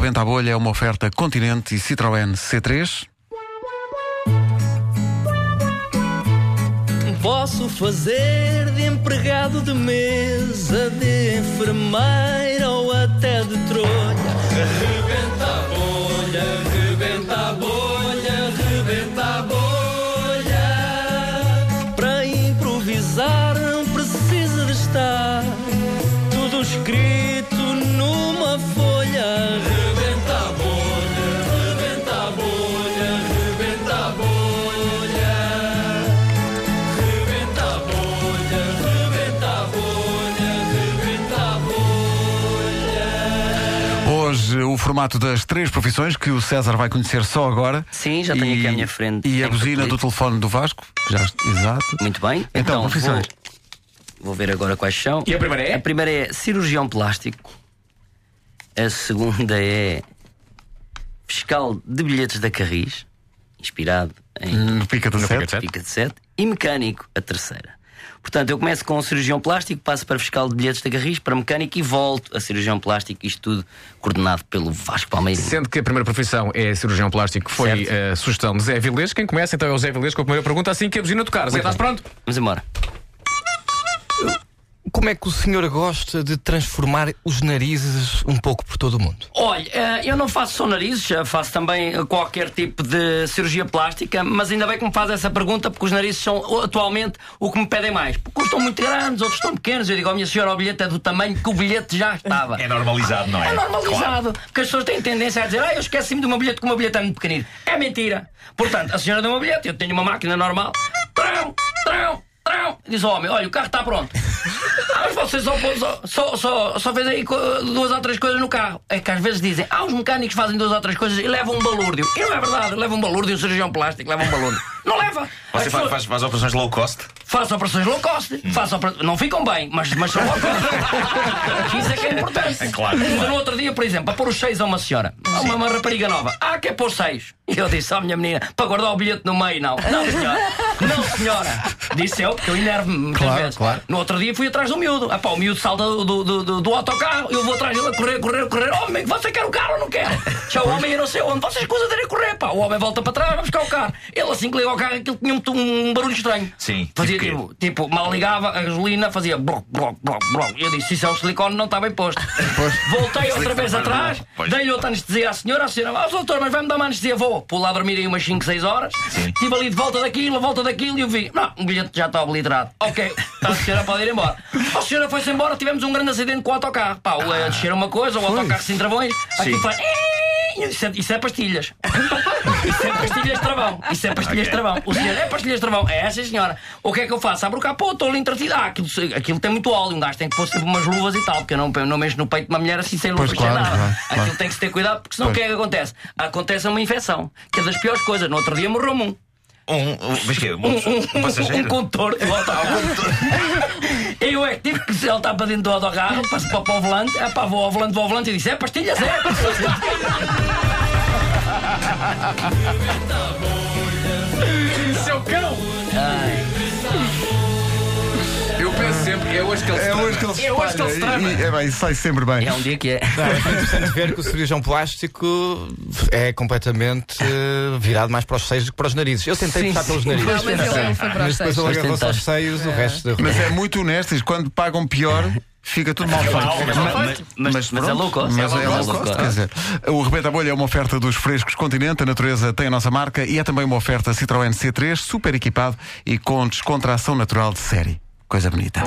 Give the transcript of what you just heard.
Rebenta a Bolha é uma oferta Continente e Citroën C3. Posso fazer de empregado de mesa, de enfermeira ou até de trolha. Rebenta o formato das três profissões que o César vai conhecer só agora. Sim, já tenho aqui à minha frente. E a buzina do telefone do Vasco. Já, exato. Muito bem. Então, profissões. Vou, vou ver agora quais são. E a primeira é? A primeira é cirurgião plástico. A segunda é fiscal de bilhetes da Carris, inspirado em No pica de sete. Pica de Sete. E mecânico, a terceira. Portanto, eu começo com cirurgião plástico, passo para fiscal de bilhetes da Carris, para mecânico e volto a cirurgião plástico, isto tudo coordenado pelo Vasco Palmeirinho. Sendo que a primeira profissão é cirurgião plástico, foi Certo. a sugestão de Zé Vilês. Quem começa então é o Zé Vilês com a primeira pergunta, assim que a buzina tocar. Zé, estás pronto? Vamos embora. Como é que o senhor gosta de transformar os narizes um pouco por todo o mundo? Olha, eh, eu não faço só narizes, eh, faço também eh, qualquer tipo de cirurgia plástica, mas ainda bem que me faz essa pergunta, porque os narizes são o- atualmente o que me pedem mais. Porque uns estão muito grandes, outros estão pequenos. Eu digo, oh, minha senhora, o bilhete é do tamanho que o bilhete já estava. É normalizado, não é? É normalizado. Porque as pessoas têm tendência a dizer, ah, eu esqueci-me do meu bilhete, que o meu bilhete é muito pequenino. É mentira. Portanto, a senhora deu um bilhete, eu tenho uma máquina normal. Trão, trão, trão. Diz ao homem, olha, o carro está pronto. Ah, mas você só, só, só, só, fez aí duas ou três coisas no carro. É que às vezes dizem, ah, os mecânicos fazem duas ou três coisas e levam um balúrdio. E não é verdade, leva um balúrdio, um cirurgião plástico leva um balúrdio. Não leva. Você faz, faz, faz operações low cost? Faço operações low cost. Faço opera- Não ficam bem, mas, mas são low cost. Isso é que é importante. É claro, claro. no outro dia, por exemplo, para pôr os seis a uma senhora, a uma, uma rapariga nova, ah, quer pôr seis? E eu disse à minha menina, para guardar o bilhete no meio, não. Não, senhora. Não, senhora. Disse eu, porque eu enervo-me muitas Claro, vezes. claro. No outro dia fui atrás do miúdo. Ah, pá, o miúdo salta do, do, do, do- autocarro, eu vou atrás dele a correr, correr, correr. Homem, você quer o carro ou não quer? Já o homem, eu não sei onde. Vocês coisas a correr, pá. O homem volta para trás, vai buscar o carro. Ele assim que liga ao carro, aquilo tinha um, um barulho estranho. Sim, Fazia tipo tipo, tipo, mal ligava, a gasolina fazia bloc, bloc, bloc, bloc. Eu disse, isso é um silicone, não está bem posto. Voltei outra vez atrás, Pois. dei-lhe outra anestesia à senhora, a senhora, ah, doutor, mas vai-me dar uma anestesia, vou. Pô lá dormir aí umas 5, 6 horas. Sim. Estive ali de volta daquilo, volta daquilo e eu vi, não, o bilhete já está obliterado. Ok, a senhora pode ir embora. A senhora foi-se embora, tivemos um grande acidente com o autocarro. Pá, o a descer uma coisa, o autocarro sem travões, aquilo faz. Isso é, isso é pastilhas. Isso é pastilhas de travão. Isso é pastilhas de travão. O senhor é pastilhas de travão. É essa, senhora. O que é que eu faço? Abro o capô, estou ali entretido. Ah, aquilo, aquilo tem muito óleo. Um gajo tem que pôr sempre umas luvas e tal, porque eu não, eu não mexo no peito de uma mulher assim sem luvas, Pois, claro, sem nada. claro, Aquilo claro. tem que se ter cuidado, porque senão o que é que acontece? Acontece uma infecção, que é das piores coisas. No outro dia morreu-me um. Um, um, mas quê? Um, Um, um passageiro? um condutor do autocarro. Eu é que tive que saltar para dentro do autocarro, passo para, para o volante, é pá, vou ao volante, vou ao volante e disse: é pastilhas, é. Seu cão! É hoje que ele se É hoje que ele se É hoje que ele se trama. E- e- É bem, sai sempre bem. É um dia que é. Não, é interessante ver que o cirurgião plástico é completamente eh, virado mais para os seios do que para os narizes. Eu tentei puxar pelos narizes. Mas para Mas os depois ele Mas agarrou-se aos seios, o resto da Mas é muito honesto, quando pagam pior, fica tudo mal feito. Mas, mas, mas é. Mas é low low cost, cost. quer dizer, o Rebenta a Bolha é uma oferta dos frescos Continente, a natureza tem a nossa marca e é também uma oferta Citroën C3, super equipado e com descontração natural de série. Coisa bonita.